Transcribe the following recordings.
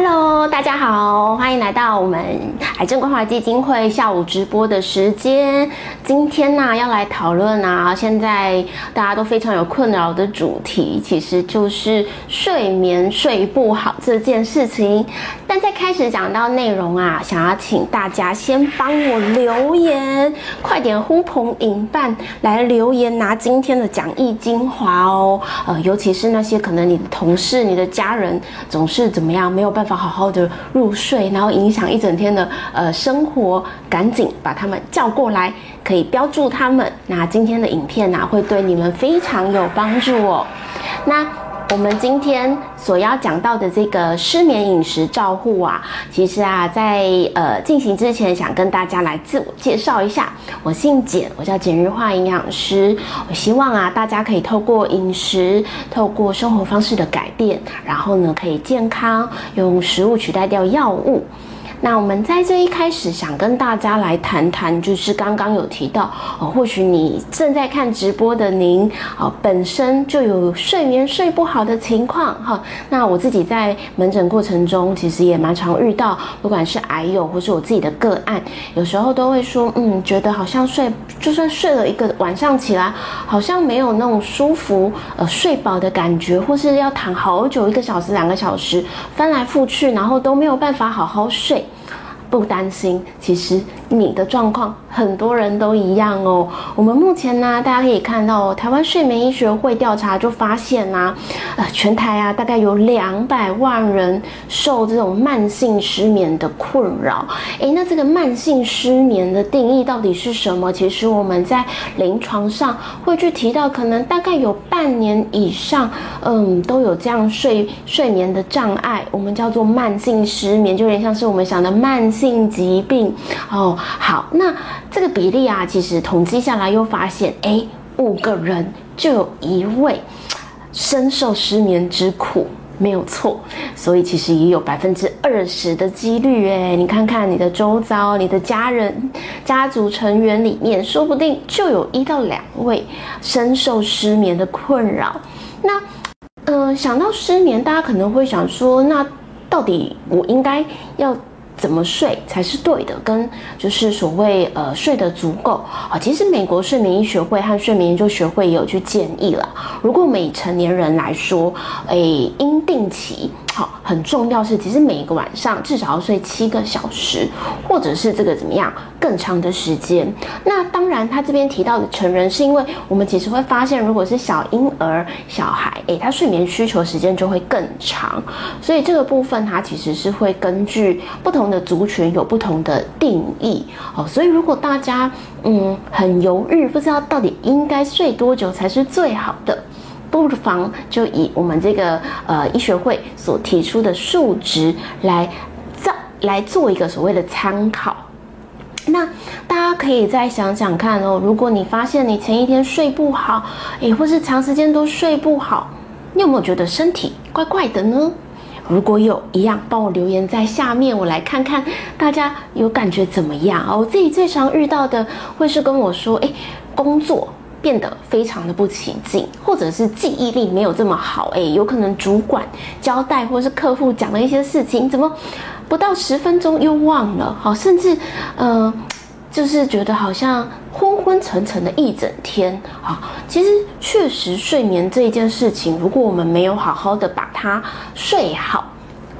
Alo 大家好，欢迎来到我们癌症关怀基金会下午直播的时间。今天呢，要来讨论啊，现在大家都非常有困扰的主题，其实就是睡眠睡不好这件事情。但在开始讲到内容啊，想要请大家先帮我留言，快点呼朋引伴来留言拿今天的讲义精华哦。呃，尤其是那些可能你的同事、你的家人总是怎么样没有。办法好好的入睡，然后影响一整天的呃生活，赶紧把他们叫过来，可以标注他们。那今天的影片呢，会对你们非常有帮助哦。那。我们今天所要讲到的这个失眠饮食照护啊，其实啊，在呃进行之前，想跟大家来自我介绍一下。我姓简，我叫简日化营养师。我希望啊，大家可以透过饮食，透过生活方式的改变，然后呢，可以健康用食物取代掉药物。那我们在这一开始想跟大家来谈谈，就是刚刚有提到哦，或许你正在看直播的您啊，本身就有睡眠睡不好的情况哈。那我自己在门诊过程中，其实也蛮常遇到，不管是癌友或是我自己的个案，有时候都会说，嗯，觉得好像睡，就算睡了一个晚上起来，好像没有那种舒服呃睡饱的感觉，或是要躺好久，一个小时、两个小时，翻来覆去，然后都没有办法好好睡。不担心，其实你的状况很多人都一样哦。我们目前呢，大家可以看到，台湾睡眠医学会调查就发现啊，呃，全台啊，大概有两百万人受这种慢性失眠的困扰。诶，那这个慢性失眠的定义到底是什么？其实我们在临床上会去提到，可能大概有半年以上，嗯，都有这样睡睡眠的障碍，我们叫做慢性失眠，就有点像是我们想的慢。性疾病哦，好，那这个比例啊，其实统计下来又发现，哎，五个人就有一位深受失眠之苦，没有错。所以其实也有百分之二十的几率，哎，你看看你的周遭，你的家人、家族成员里面，说不定就有一到两位深受失眠的困扰。那，呃，想到失眠，大家可能会想说，那到底我应该要？怎么睡才是对的？跟就是所谓呃睡得足够啊。其实美国睡眠医学会和睡眠研究学会也有去建议了。如果我们以成年人来说，哎，应定期很重要是，其实每一个晚上至少要睡七个小时，或者是这个怎么样更长的时间。那当然，他这边提到的成人，是因为我们其实会发现，如果是小婴儿、小孩，哎，他睡眠需求时间就会更长。所以这个部分，它其实是会根据不同。的族群有不同的定义哦，所以如果大家嗯很犹豫，不知道到底应该睡多久才是最好的，不妨就以我们这个呃医学会所提出的数值来造来做一个所谓的参考。那大家可以再想想看哦，如果你发现你前一天睡不好，诶，或是长时间都睡不好，你有没有觉得身体怪怪的呢？如果有一样，帮我留言在下面，我来看看大家有感觉怎么样啊？我自己最常遇到的会是跟我说，哎，工作变得非常的不起劲，或者是记忆力没有这么好，哎，有可能主管交代或是客户讲了一些事情，怎么不到十分钟又忘了？好，甚至，嗯。就是觉得好像昏昏沉沉的一整天啊，其实确实睡眠这一件事情，如果我们没有好好的把它睡好，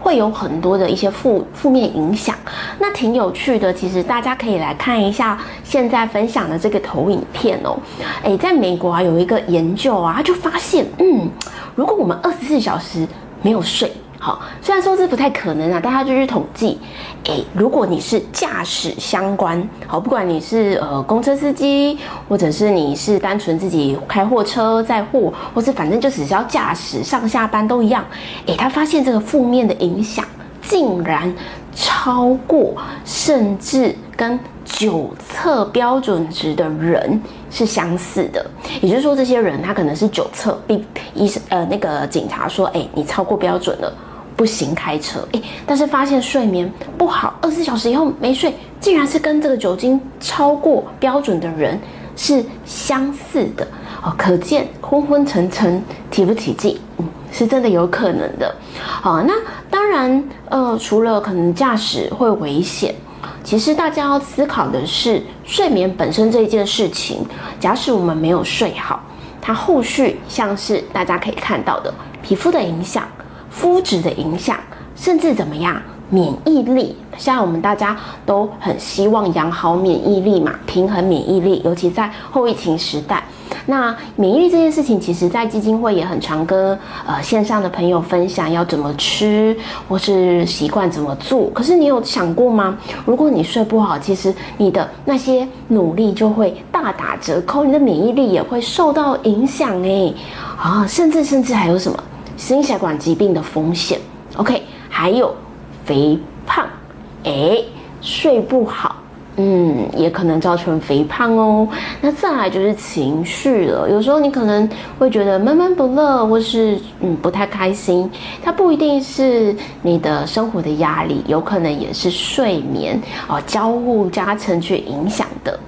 会有很多的一些负负面影响。那挺有趣的，其实大家可以来看一下现在分享的这个投影片哦。诶，在美国啊有一个研究啊，他就发现，嗯，如果我们二十四小时没有睡。好，虽然说这不太可能啊，但他就去统计，诶，如果你是驾驶相关，好，不管你是呃公车司机，或者是你是单纯自己开货车载货，或是反正就只是要驾驶上下班都一样，诶，他发现这个负面的影响竟然超过，甚至跟九测标准值的人是相似的，也就是说，这些人他可能是九测，比医生呃那个警察说，诶，你超过标准了。不行，开车诶，但是发现睡眠不好，二十四小时以后没睡，竟然是跟这个酒精超过标准的人是相似的哦，可见昏昏沉沉、提不起劲，嗯，是真的有可能的。好，那当然，呃，除了可能驾驶会危险，其实大家要思考的是睡眠本身这一件事情。假使我们没有睡好，它后续像是大家可以看到的皮肤的影响、肤质的影响，甚至怎么样？免疫力，现在我们大家都很希望养好免疫力嘛，平衡免疫力，尤其在后疫情时代。那免疫力这件事情，其实在基金会也很常跟呃线上的朋友分享要怎么吃，或是习惯怎么做。可是你有想过吗？如果你睡不好，其实你的那些努力就会大打折扣，你的免疫力也会受到影响诶。啊，甚至甚至还有什么心血管疾病的风险？OK，还有。肥胖，哎，睡不好，嗯，也可能造成肥胖哦。那再来就是情绪了，有时候你可能会觉得闷闷不乐，或是嗯不太开心，它不一定是你的生活的压力，有可能也是睡眠哦交互加成去影响的。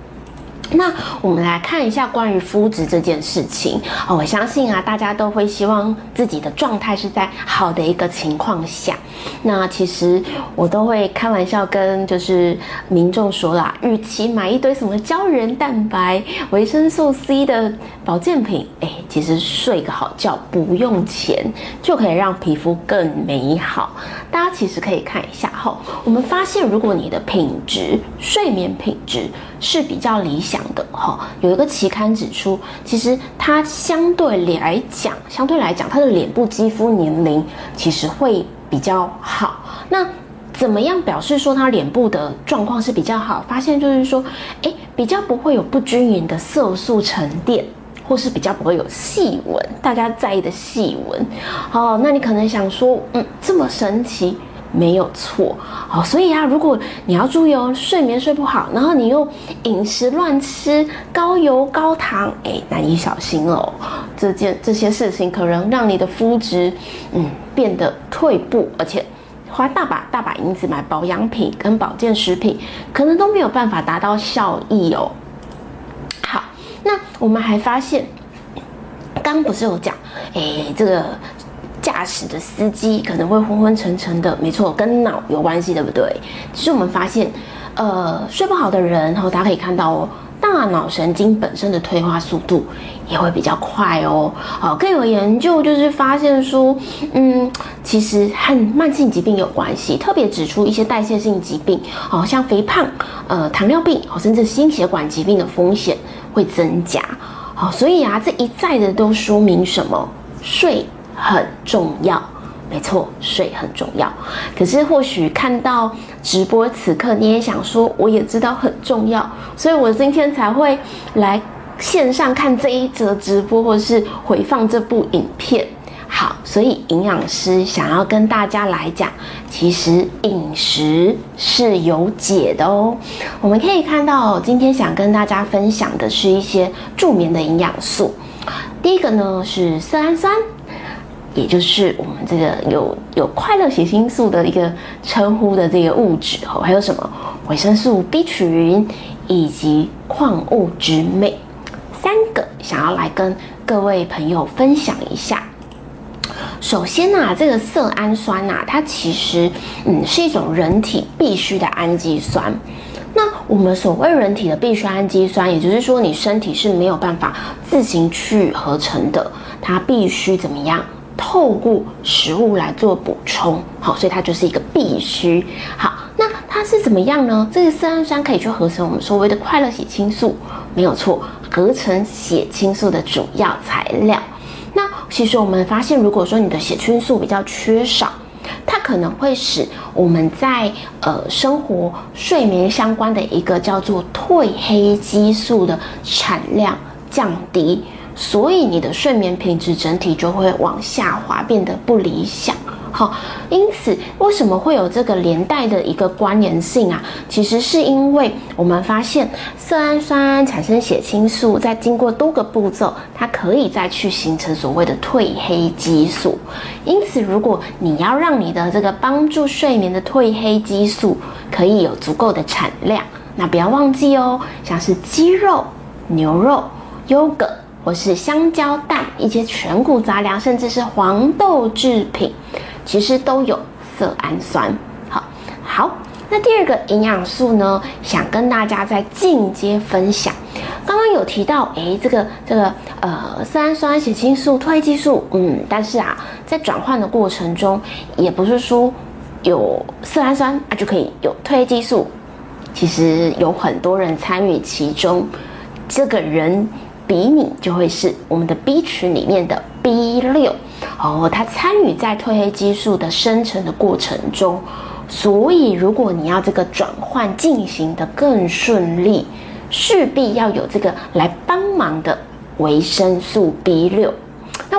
那我们来看一下关于肤质这件事情哦，我相信啊，大家都会希望自己的状态是在好的一个情况下。那其实我都会开玩笑跟就是民众说啦，与其买一堆什么胶原蛋白、维生素 C 的保健品，哎，其实睡个好觉不用钱就可以让皮肤更美好。大家其实可以看一下哈，我们发现如果你的品质睡眠品质是比较理想。的哈，有一个期刊指出，其实它相对来讲，相对来讲，它的脸部肌肤年龄其实会比较好。那怎么样表示说它脸部的状况是比较好？发现就是说，哎，比较不会有不均匀的色素沉淀，或是比较不会有细纹，大家在意的细纹。哦，那你可能想说，嗯，这么神奇。没有错，好，所以啊，如果你要注意哦，睡眠睡不好，然后你又饮食乱吃，高油高糖，哎，那你小心哦，这件这些事情可能让你的肤质，嗯，变得退步，而且花大把大把银子买保养品跟保健食品，可能都没有办法达到效益哦。好，那我们还发现，刚不是有讲，哎，这个。驾驶的司机可能会昏昏沉沉的，没错，跟脑有关系，对不对？其实我们发现，呃，睡不好的人，然后大家可以看到哦，大脑神经本身的退化速度也会比较快哦。好，更有研究就是发现说，嗯，其实和慢性疾病有关系，特别指出一些代谢性疾病，好像肥胖、呃，糖尿病，哦，甚至心血管疾病的风险会增加。好，所以啊，这一再的都说明什么？睡。很重要，没错，睡很重要。可是或许看到直播此刻，你也想说，我也知道很重要，所以我今天才会来线上看这一则直播，或是回放这部影片。好，所以营养师想要跟大家来讲，其实饮食是有解的哦。我们可以看到，今天想跟大家分享的是一些助眠的营养素。第一个呢是色氨酸。也就是我们这个有有快乐血清素的一个称呼的这个物质哦，还有什么维生素 B 群以及矿物质镁，三个想要来跟各位朋友分享一下。首先呐，这个色氨酸呐，它其实嗯是一种人体必需的氨基酸。那我们所谓人体的必需氨基酸，也就是说你身体是没有办法自行去合成的，它必须怎么样？透过食物来做补充，好，所以它就是一个必须。好，那它是怎么样呢？这个色氨酸可以去合成我们所谓的快乐血清素，没有错，合成血清素的主要材料。那其实我们发现，如果说你的血清素比较缺少，它可能会使我们在呃生活睡眠相关的一个叫做褪黑激素的产量降低。所以你的睡眠品质整体就会往下滑，变得不理想。好，因此为什么会有这个连带的一个关联性啊？其实是因为我们发现色氨酸产生血清素，在经过多个步骤，它可以再去形成所谓的褪黑激素。因此，如果你要让你的这个帮助睡眠的褪黑激素可以有足够的产量，那不要忘记哦，像是鸡肉、牛肉、优格。或是香蕉蛋、一些全谷杂粮，甚至是黄豆制品，其实都有色氨酸。好，好，那第二个营养素呢，想跟大家再进阶分享。刚刚有提到，诶，这个这个呃，色氨酸、血清素、褪黑激素，嗯，但是啊，在转换的过程中，也不是说有色氨酸啊就可以有褪黑激素，其实有很多人参与其中，这个人比你就会是我们的 B 群里面的 B 六哦，它参与在褪黑激素的生成的过程中，所以如果你要这个转换进行的更顺利。势必要有这个来帮忙的维生素 B 六。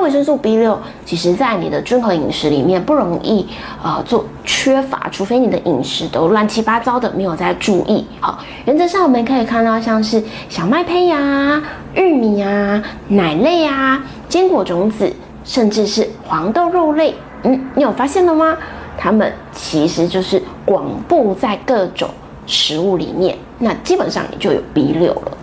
维生素 B 六，其实在你的均衡饮食里面不容易呃做缺乏，除非你的饮食都乱七八糟的，没有在注意。好，原则上我们可以看到，像是小麦胚芽、玉米啊、奶类啊、坚果种子，甚至是黄豆肉类，嗯，你有发现了吗？它们其实就是广布在各种。食物里面，那基本上你就有 B 六了。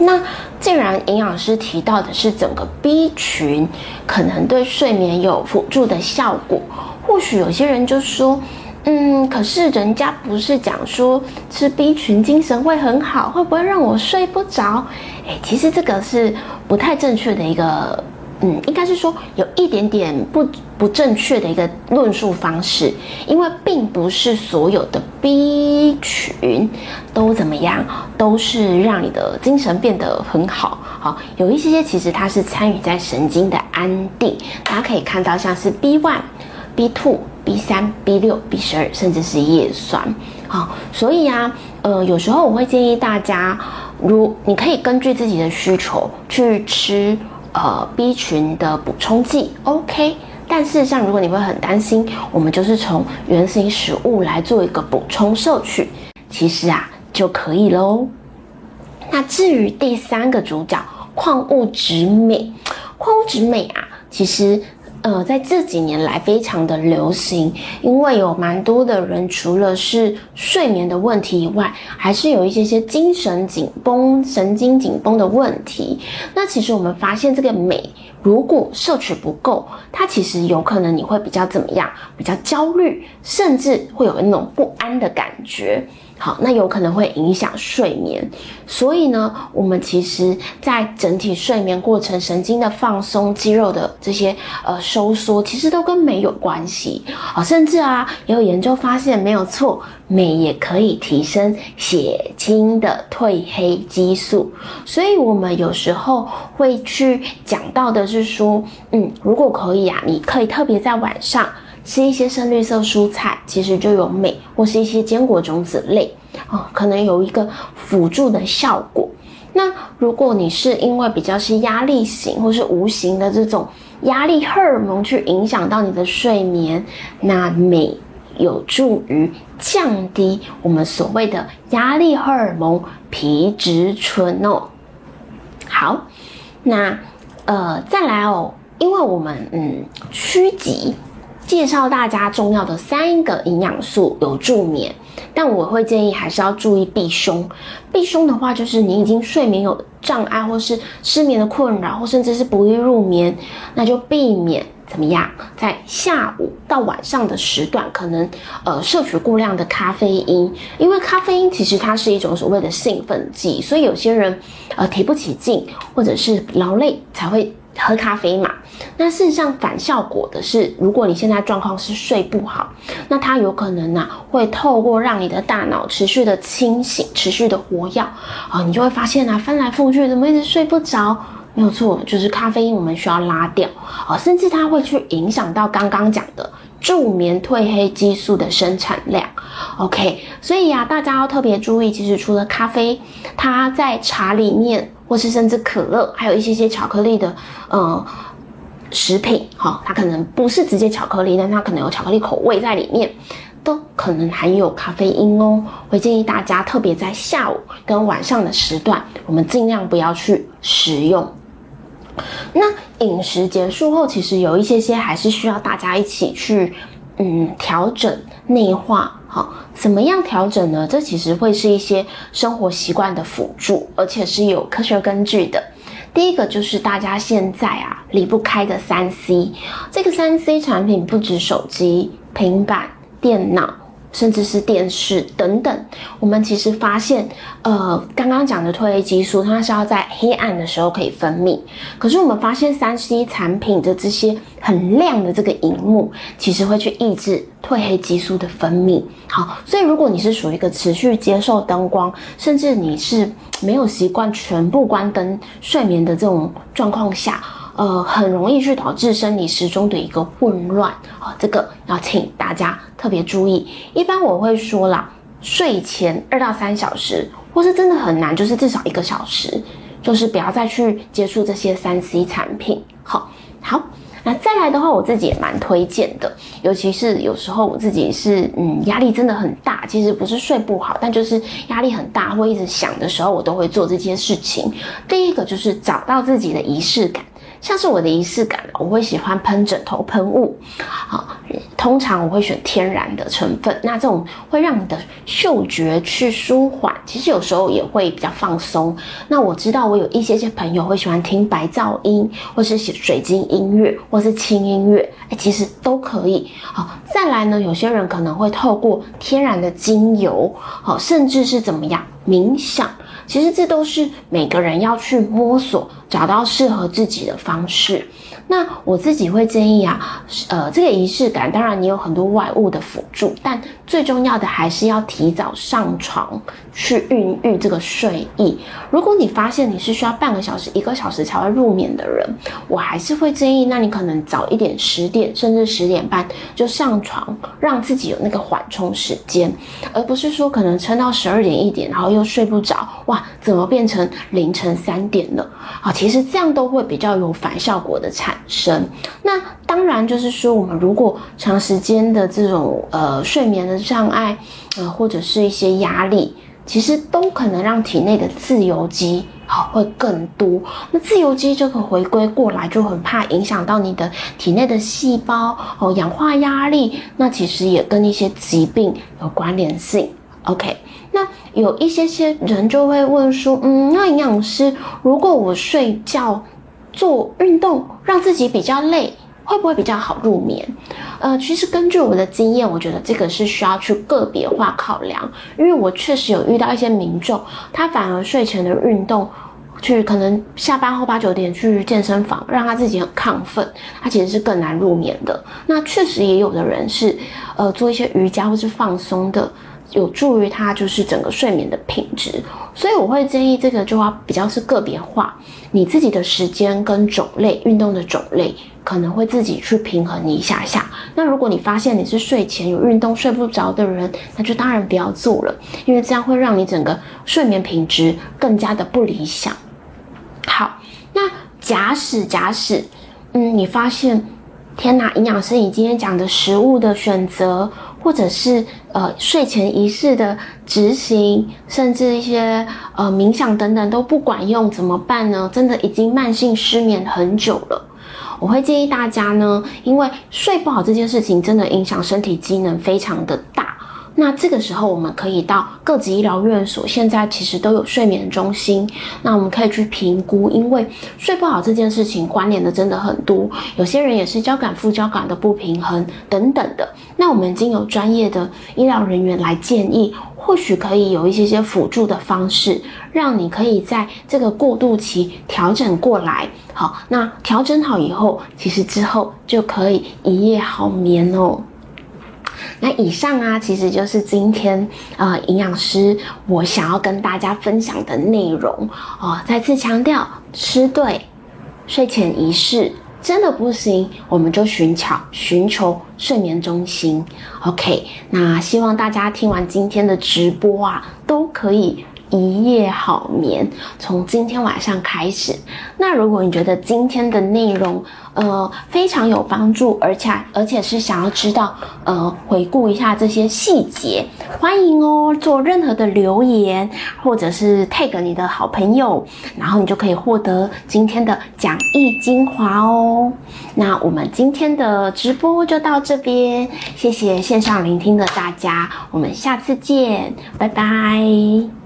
那既然营养师提到的是整个 B 群可能对睡眠有辅助的效果，或许有些人就说，嗯，可是人家不是讲说吃 B 群精神会很好，会不会让我睡不着？诶，其实这个是不太正确的一个。嗯，应该是说有一点点不不正确的一个论述方式，因为并不是所有的 B 群都怎么样，都是让你的精神变得很好。好，有一些些其实它是参与在神经的安定。大家可以看到，像是 B one、B two、B 三、B 六、B 十二，甚至是叶酸。好，所以啊，呃，有时候我会建议大家，如你可以根据自己的需求去吃。呃，B 群的补充剂，OK。但事实上，如果你会很担心，我们就是从原型食物来做一个补充摄取，其实啊就可以喽。那至于第三个主角，矿物质镁，矿物质镁啊，其实。呃，在这几年来非常的流行，因为有蛮多的人除了是睡眠的问题以外，还是有一些些精神紧绷、神经紧绷的问题。那其实我们发现，这个镁如果摄取不够，它其实有可能你会比较怎么样？比较焦虑，甚至会有那种不安的感觉。好，那有可能会影响睡眠，所以呢，我们其实在整体睡眠过程，神经的放松、肌肉的这些呃收缩，其实都跟镁有关系啊。甚至啊，也有研究发现，没有错，镁也可以提升血清的褪黑激素。所以，我们有时候会去讲到的是说，嗯，如果可以啊，你可以特别在晚上。吃一些深绿色蔬菜，其实就有镁，或是一些坚果种子类啊，可能有一个辅助的效果。那如果你是因为比较是压力型，或是无形的这种压力荷尔蒙去影响到你的睡眠，那镁有助于降低我们所谓的压力荷尔蒙皮质醇哦。好，那呃再来哦，因为我们嗯趋吉。介绍大家重要的三个营养素有助眠，但我会建议还是要注意避凶。避凶的话，就是你已经睡眠有障碍，或是失眠的困扰，或甚至是不易入眠，那就避免怎么样，在下午到晚上的时段，可能呃摄取过量的咖啡因，因为咖啡因其实它是一种所谓的兴奋剂，所以有些人呃提不起劲，或者是劳累才会。喝咖啡嘛，那事实上反效果的是，如果你现在状况是睡不好，那它有可能呢会透过让你的大脑持续的清醒、持续的活跃啊，你就会发现啊翻来覆去怎么一直睡不着？没有错，就是咖啡因我们需要拉掉啊，甚至它会去影响到刚刚讲的助眠褪黑激素的生产量。OK，所以呀，大家要特别注意，其实除了咖啡，它在茶里面。或是甚至可乐，还有一些些巧克力的，呃，食品，哈，它可能不是直接巧克力，但它可能有巧克力口味在里面，都可能含有咖啡因哦。会建议大家特别在下午跟晚上的时段，我们尽量不要去食用。那饮食结束后，其实有一些些还是需要大家一起去，嗯，调整内化。好，怎么样调整呢？这其实会是一些生活习惯的辅助，而且是有科学根据的。第一个就是大家现在啊离不开的三 C，这个三 C 产品不止手机、平板、电脑。甚至是电视等等，我们其实发现，呃，刚刚讲的褪黑激素，它是要在黑暗的时候可以分泌。可是我们发现，三 C 产品的这些很亮的这个荧幕，其实会去抑制褪黑激素的分泌。好，所以如果你是属于一个持续接受灯光，甚至你是没有习惯全部关灯睡眠的这种状况下。呃，很容易去导致生理时钟的一个混乱啊，这个要请大家特别注意。一般我会说啦，睡前二到三小时，或是真的很难，就是至少一个小时，就是不要再去接触这些三 C 产品。好，好，那再来的话，我自己也蛮推荐的，尤其是有时候我自己是嗯压力真的很大，其实不是睡不好，但就是压力很大，会一直想的时候，我都会做这件事情。第一个就是找到自己的仪式感。像是我的仪式感，我会喜欢喷枕头喷雾，好，通常我会选天然的成分，那这种会让你的嗅觉去舒缓，其实有时候也会比较放松。那我知道我有一些些朋友会喜欢听白噪音，或是水晶音乐，或是轻音乐，哎，其实都可以。好，再来呢，有些人可能会透过天然的精油，好，甚至是怎么样冥想。其实这都是每个人要去摸索，找到适合自己的方式。那我自己会建议啊，呃，这个仪式感，当然你有很多外物的辅助，但最重要的还是要提早上床去孕育这个睡意。如果你发现你是需要半个小时、一个小时才会入眠的人，我还是会建议，那你可能早一点，十点甚至十点半就上床，让自己有那个缓冲时间，而不是说可能撑到十二点一点，然后又睡不着，哇，怎么变成凌晨三点了？啊，其实这样都会比较有反效果的产。生，那当然就是说，我们如果长时间的这种呃睡眠的障碍，呃或者是一些压力，其实都可能让体内的自由基好会更多。那自由基这个回归过来，就很怕影响到你的体内的细胞哦，氧化压力，那其实也跟一些疾病有关联性。OK，那有一些些人就会问说，嗯，那营养师，如果我睡觉。做运动让自己比较累，会不会比较好入眠？呃，其实根据我的经验，我觉得这个是需要去个别化考量。因为我确实有遇到一些民众，他反而睡前的运动，去可能下班后八九点去健身房，让他自己很亢奋，他其实是更难入眠的。那确实也有的人是，呃，做一些瑜伽或是放松的。有助于他就是整个睡眠的品质，所以我会建议这个就要比较是个别化，你自己的时间跟种类运动的种类可能会自己去平衡一下下。那如果你发现你是睡前有运动睡不着的人，那就当然不要做了，因为这样会让你整个睡眠品质更加的不理想。好，那假使假使，嗯，你发现，天哪，营养师你今天讲的食物的选择。或者是呃睡前仪式的执行，甚至一些呃冥想等等都不管用，怎么办呢？真的已经慢性失眠很久了，我会建议大家呢，因为睡不好这件事情真的影响身体机能非常的大。那这个时候，我们可以到各级医疗院所，现在其实都有睡眠中心。那我们可以去评估，因为睡不好这件事情关联的真的很多，有些人也是交感副交感的不平衡等等的。那我们已经有专业的医疗人员来建议，或许可以有一些些辅助的方式，让你可以在这个过渡期调整过来。好，那调整好以后，其实之后就可以一夜好眠哦。那以上啊，其实就是今天呃营养师我想要跟大家分享的内容哦。再次强调，吃对，睡前仪式真的不行，我们就寻求寻求睡眠中心。OK，那希望大家听完今天的直播啊，都可以。一夜好眠，从今天晚上开始。那如果你觉得今天的内容，呃，非常有帮助，而且而且是想要知道，呃，回顾一下这些细节，欢迎哦，做任何的留言，或者是 tag 你的好朋友，然后你就可以获得今天的讲义精华哦。那我们今天的直播就到这边，谢谢线上聆听的大家，我们下次见，拜拜。